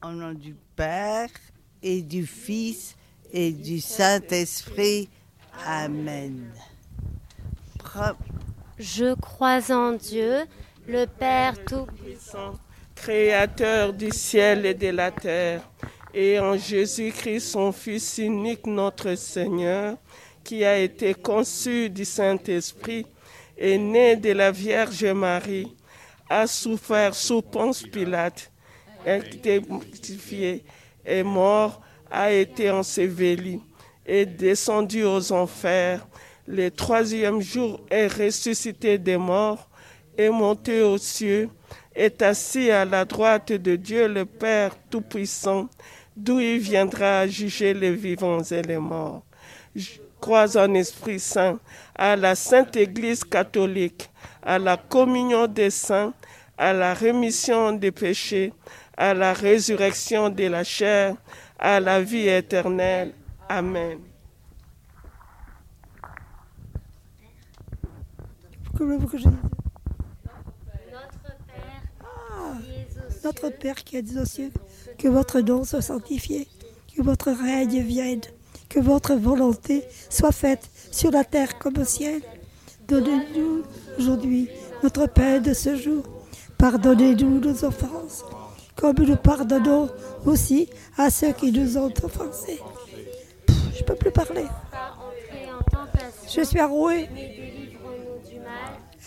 Au nom du Père et du Fils et du Saint-Esprit. Amen. Je crois en Dieu, le Père Tout-Puissant, Créateur du ciel et de la terre, et en Jésus-Christ, son Fils unique, notre Seigneur, qui a été conçu du Saint-Esprit, est né de la Vierge Marie, a souffert sous Ponce Pilate, été mortifié, est mort, a été enseveli, est descendu aux enfers, le troisième jour est ressuscité des morts, est monté aux cieux, est assis à la droite de Dieu le Père Tout-Puissant, d'où il viendra juger les vivants et les morts. Je crois en Esprit Saint, à la Sainte Église catholique, à la communion des saints, à la rémission des péchés, à la résurrection de la chair, à la vie éternelle. Amen. Notre Père qui êtes aux cieux, que votre nom soit sanctifié, que votre règne vienne, que votre volonté soit faite sur la terre comme au ciel. Donnez-nous aujourd'hui notre pain de ce jour. Pardonnez-nous nos offenses, comme nous pardonnons aussi à ceux qui nous ont offensés. Je peux plus parler. Je suis arrouée.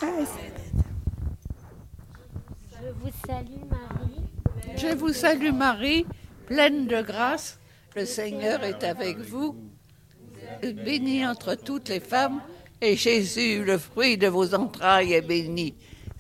Ah, Je vous salue Marie. Je vous salue Marie, pleine de grâce. Le Seigneur est avec vous. Bénie entre toutes les femmes, et Jésus, le fruit de vos entrailles, est béni.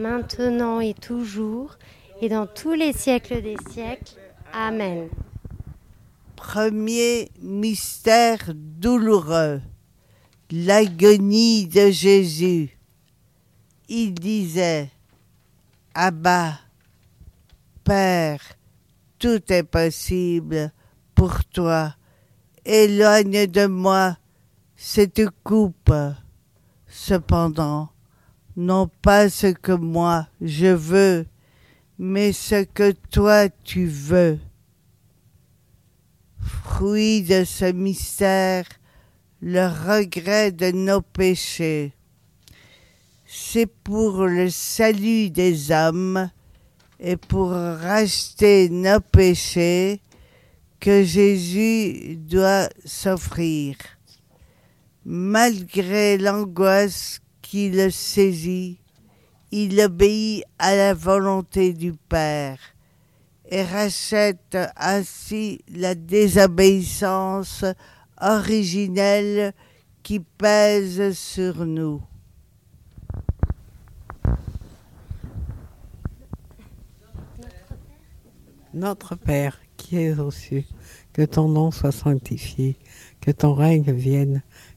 maintenant et toujours, et dans tous les siècles des siècles. Amen. Premier mystère douloureux, l'agonie de Jésus. Il disait, Abba, Père, tout est possible pour toi. Éloigne de moi cette coupe. Cependant, non pas ce que moi je veux, mais ce que toi tu veux. Fruit de ce mystère, le regret de nos péchés. C'est pour le salut des hommes et pour racheter nos péchés que Jésus doit s'offrir. Malgré l'angoisse qui le saisit, il obéit à la volonté du Père et rachète ainsi la désobéissance originelle qui pèse sur nous. Notre Père qui es aux cieux, que ton nom soit sanctifié, que ton règne vienne,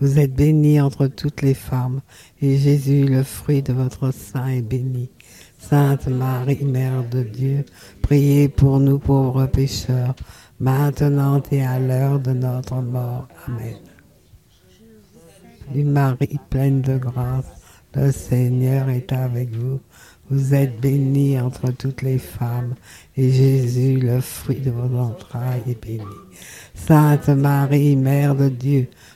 Vous êtes bénie entre toutes les femmes, et Jésus, le fruit de votre sein, est béni. Sainte Marie, Mère de Dieu, priez pour nous pauvres pécheurs, maintenant et à l'heure de notre mort. Amen. Marie, pleine de grâce, le Seigneur est avec vous. Vous êtes bénie entre toutes les femmes, et Jésus, le fruit de vos entrailles, est béni. Sainte Marie, Mère de Dieu,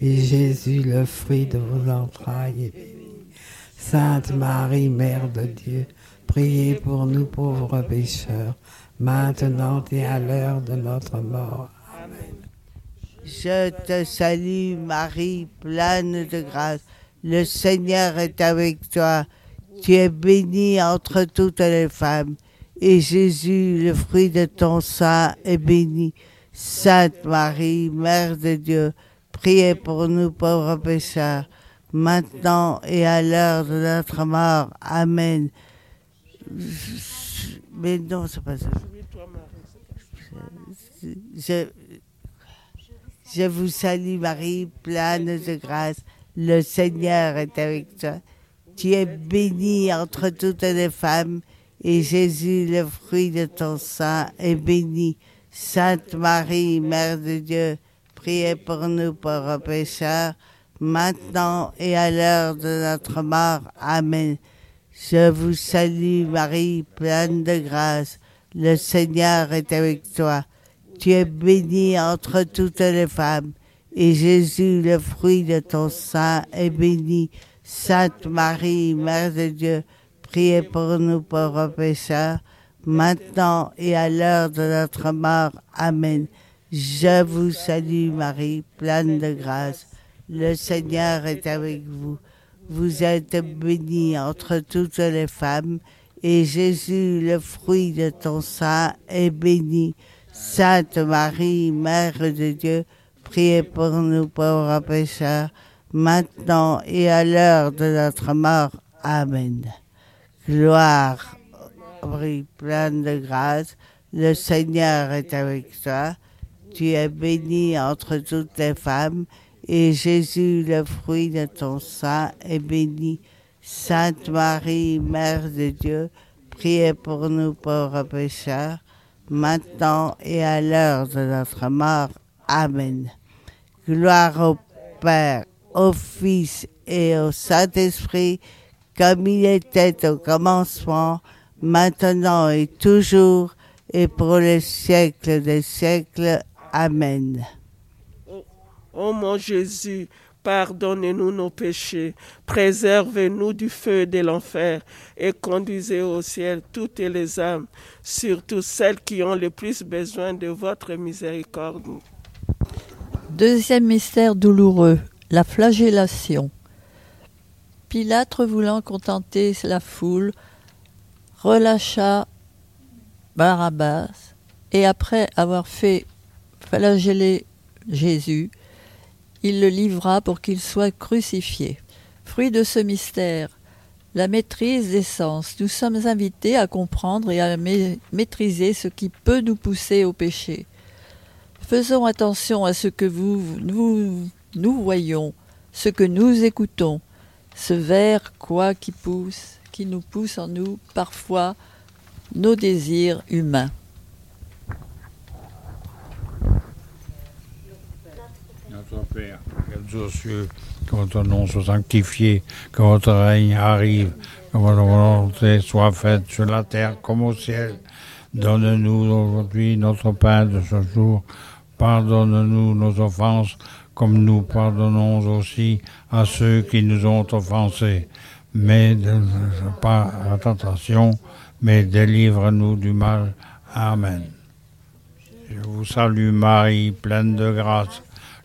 et Jésus, le fruit de vos entrailles, est béni. Sainte Marie, Mère de Dieu, priez pour nous pauvres pécheurs, maintenant et à l'heure de notre mort. Amen. Je te salue Marie, pleine de grâce. Le Seigneur est avec toi. Tu es bénie entre toutes les femmes, et Jésus, le fruit de ton sein, est béni. Sainte Marie, Mère de Dieu, priez pour nous pauvres pécheurs maintenant et à l'heure de notre mort. Amen. Mais non, c'est pas ça. Je, je vous salue Marie, pleine de grâce. Le Seigneur est avec toi. Tu es bénie entre toutes les femmes, et Jésus, le fruit de ton sein, est béni. Sainte Marie, Mère de Dieu, priez pour nous pauvres pécheurs, maintenant et à l'heure de notre mort. Amen. Je vous salue Marie, pleine de grâce. Le Seigneur est avec toi. Tu es bénie entre toutes les femmes, et Jésus, le fruit de ton sein, est béni. Sainte Marie, Mère de Dieu, priez pour nous pauvres pécheurs, maintenant et à l'heure de notre mort. Amen. Je vous salue Marie, pleine de grâce. Le Seigneur est avec vous. Vous êtes bénie entre toutes les femmes, et Jésus, le fruit de ton sein, est béni. Sainte Marie, Mère de Dieu, priez pour nous pauvres pécheurs, maintenant et à l'heure de notre mort. Amen. Gloire, Marie pleine de grâce, le Seigneur est avec toi. Tu es bénie entre toutes les femmes, et Jésus, le fruit de ton sein, est béni. Sainte Marie, Mère de Dieu, priez pour nous pauvres pécheurs, maintenant et à l'heure de notre mort. Amen. Gloire au Père, au Fils et au Saint-Esprit, comme il était au commencement, maintenant et toujours, et pour les siècles des siècles. Amen. Ô mon Jésus, pardonnez-nous nos péchés, préservez-nous du feu de l'enfer et conduisez au ciel toutes les âmes, surtout celles qui ont le plus besoin de votre miséricorde. Deuxième mystère douloureux, la flagellation. Pilate, voulant contenter la foule, relâcha Barabbas et après avoir fait flageller Jésus, il le livra pour qu'il soit crucifié. Fruit de ce mystère, la maîtrise des sens. Nous sommes invités à comprendre et à maîtriser ce qui peut nous pousser au péché. Faisons attention à ce que nous, voyons, ce que nous écoutons, ce ver quoi qui pousse, qui nous pousse en nous parfois nos désirs humains. Notre Père, cieux, que votre nom soit sanctifié, que votre règne arrive, que votre volonté soit faite sur la terre comme au ciel. Donne-nous aujourd'hui notre pain de ce jour. Pardonne-nous nos offenses, comme nous pardonnons aussi à ceux qui nous ont offensés. Mais ne pas la tentation, mais délivre-nous du mal. Amen. Je vous salue Marie, pleine de grâce.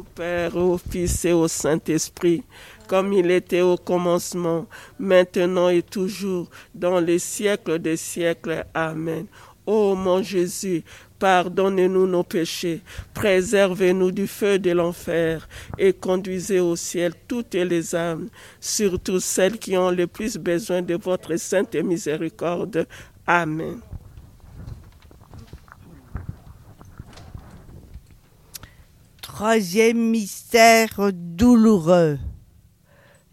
Au Père, au Fils et au Saint-Esprit, comme il était au commencement, maintenant et toujours, dans les siècles des siècles. Amen. Ô mon Jésus, pardonnez-nous nos péchés, préservez-nous du feu de l'enfer et conduisez au ciel toutes les âmes, surtout celles qui ont le plus besoin de votre sainte miséricorde. Amen. Troisième mystère douloureux,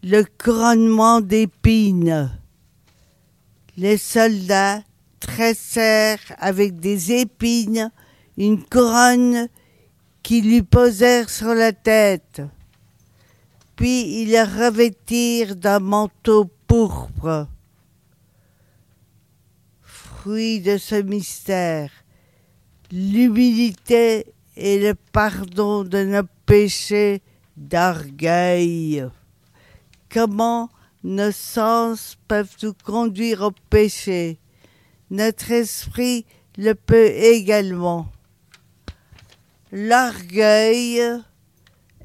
le couronnement d'épines. Les soldats tressèrent avec des épines une couronne qui lui posèrent sur la tête. Puis ils la revêtirent d'un manteau pourpre. Fruit de ce mystère, l'humilité et le pardon de nos péchés d'orgueil. Comment nos sens peuvent nous conduire au péché? Notre esprit le peut également. L'orgueil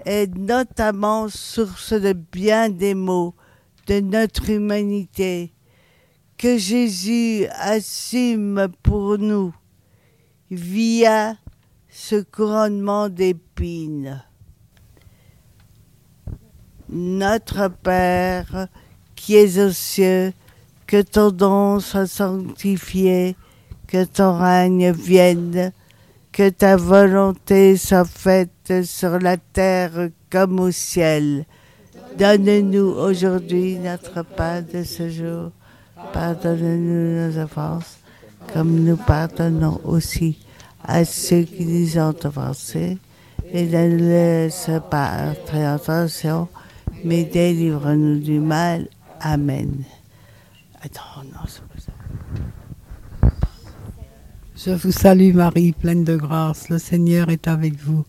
est notamment source de bien des maux de notre humanité. que Jésus assume pour nous via ce couronnement d'épines. Notre Père qui es aux cieux, que ton nom soit sanctifié, que ton règne vienne, que ta volonté soit faite sur la terre comme au ciel. Donne-nous aujourd'hui notre pain de ce jour. Pardonne-nous nos offenses, comme nous pardonnons aussi à ceux qui nous ont offensés. Et ne nous laisse pas entrer en tentation, mais délivre-nous du mal. Amen. Attends, non, c'est pas ça. Je vous salue Marie, pleine de grâce, le Seigneur est avec vous.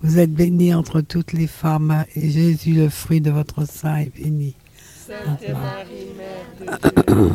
Vous êtes bénie entre toutes les femmes, et Jésus, le fruit de votre sein, est béni. Sainte Marie, Mère de Dieu,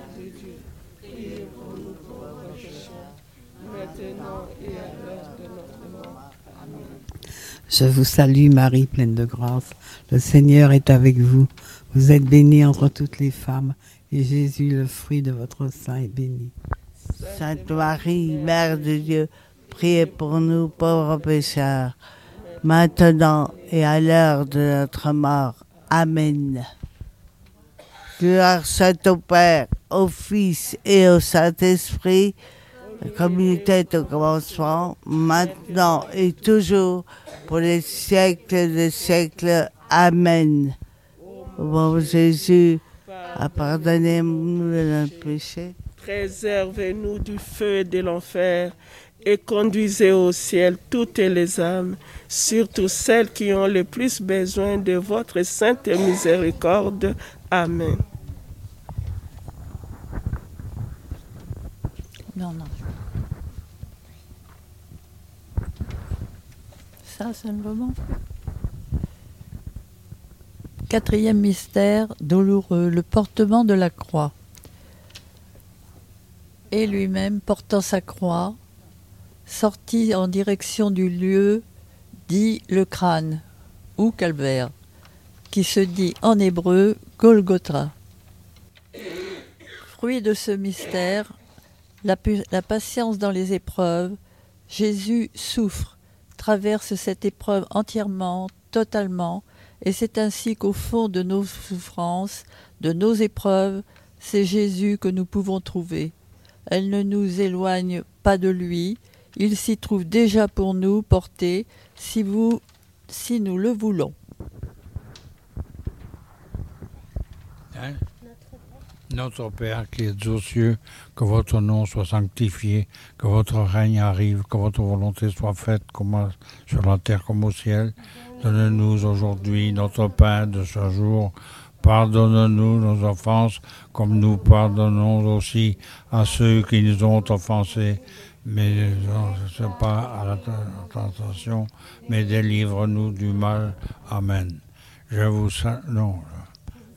Je vous salue Marie, pleine de grâce, le Seigneur est avec vous. Vous êtes bénie entre toutes les femmes, et Jésus, le fruit de votre sein, est béni. Sainte Marie, Mère de Dieu, priez pour nous pauvres pécheurs, maintenant et à l'heure de notre mort. Amen. Gloire soit au Père, au Fils et au Saint-Esprit, comme il était au commencement, maintenant et toujours, pour les siècles des siècles. Amen. Bon Jésus, pardonnez-nous de nos péchés. Préservez-nous du feu et de l'enfer et conduisez au ciel toutes les âmes, surtout celles qui ont le plus besoin de votre sainte miséricorde. Amen. Non, non. Quatrième mystère douloureux, le portement de la croix. Et lui-même, portant sa croix, sortit en direction du lieu dit le crâne, ou calvaire, qui se dit en hébreu Golgotha. Fruit de ce mystère, la patience dans les épreuves, Jésus souffre, traverse cette épreuve entièrement, totalement, et c'est ainsi qu'au fond de nos souffrances, de nos épreuves, c'est Jésus que nous pouvons trouver. Elle ne nous éloigne pas de lui, il s'y trouve déjà pour nous porter, si vous si nous le voulons. Hein? Notre Père qui es aux cieux, que votre nom soit sanctifié, que votre règne arrive, que votre volonté soit faite comme sur la terre comme au ciel. Donne-nous aujourd'hui notre pain de ce jour. Pardonne-nous nos offenses, comme nous pardonnons aussi à ceux qui nous ont offensés. Mais ne pas à la tentation, mais délivre-nous du mal. Amen. Je vous non,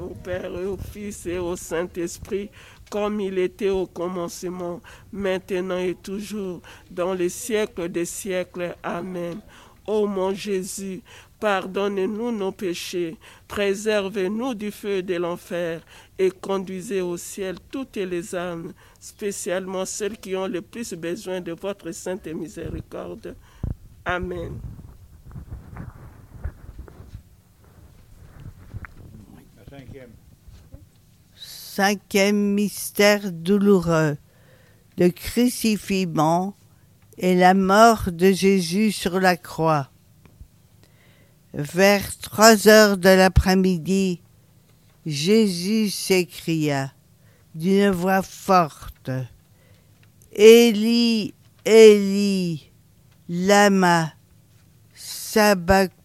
au, Père et au Fils et au Saint-Esprit, comme il était au commencement, maintenant et toujours, dans les siècles des siècles. Amen. Ô mon Jésus, pardonnez-nous nos péchés, préservez-nous du feu de l'enfer et conduisez au ciel toutes les âmes, spécialement celles qui ont le plus besoin de votre sainte miséricorde. Amen. Cinquième mystère douloureux, le crucifixion et la mort de Jésus sur la croix. Vers trois heures de l'après-midi, Jésus s'écria d'une voix forte, Élie, Élie, lama sabachthani,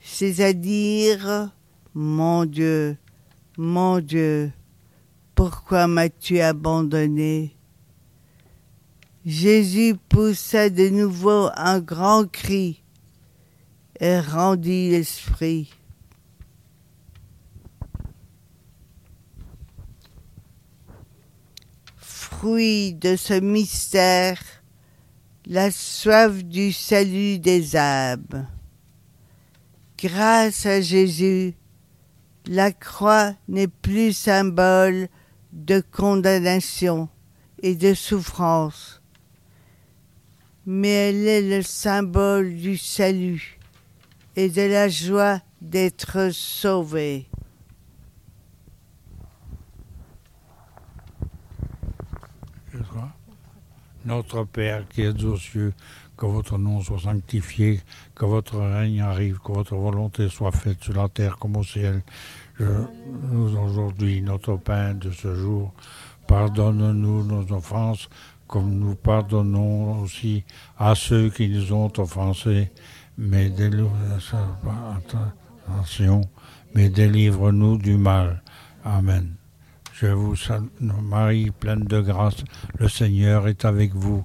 c'est-à-dire, mon Dieu, mon Dieu, pourquoi m'as-tu abandonné? Jésus poussa de nouveau un grand cri et rendit l'esprit. Fruit de ce mystère, la soif du salut des âmes. Grâce à Jésus, la croix n'est plus symbole de condamnation et de souffrance, mais elle est le symbole du salut et de la joie d'être sauvé. Notre Père qui êtes aux cieux, que votre nom soit sanctifié, que votre règne arrive, que votre volonté soit faite sur la terre comme au ciel. Je, nous aujourd'hui notre pain de ce jour. Pardonne-nous nos offenses, comme nous pardonnons aussi à ceux qui nous ont offensés. Mais mais délivre-nous du mal. Amen. Je vous salue, Marie, pleine de grâce, le Seigneur est avec vous.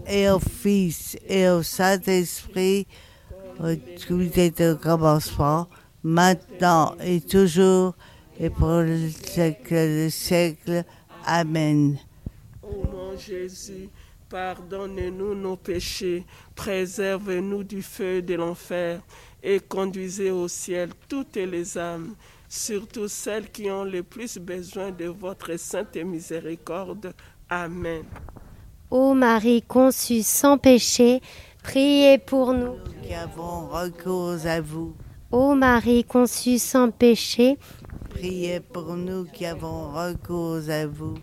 et au Fils et au Saint-Esprit, tout est au commencement, maintenant et toujours, et pour le siècle des siècles. Amen. Ô mon Jésus, pardonnez-nous nos péchés, préservez-nous du feu de l'enfer et conduisez au ciel toutes les âmes, surtout celles qui ont le plus besoin de votre sainte miséricorde. Amen. Ô Marie conçue sans péché, priez pour nous. Qui avons recours à vous, Ô Marie conçue sans péché, priez pour nous qui avons recours à vous.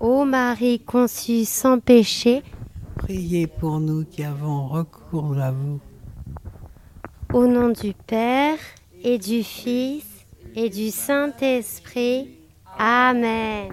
Ô Marie conçue sans péché, Priez pour nous qui avons recours à vous. au nom du Père et du Fils et du Saint-Esprit. Amen.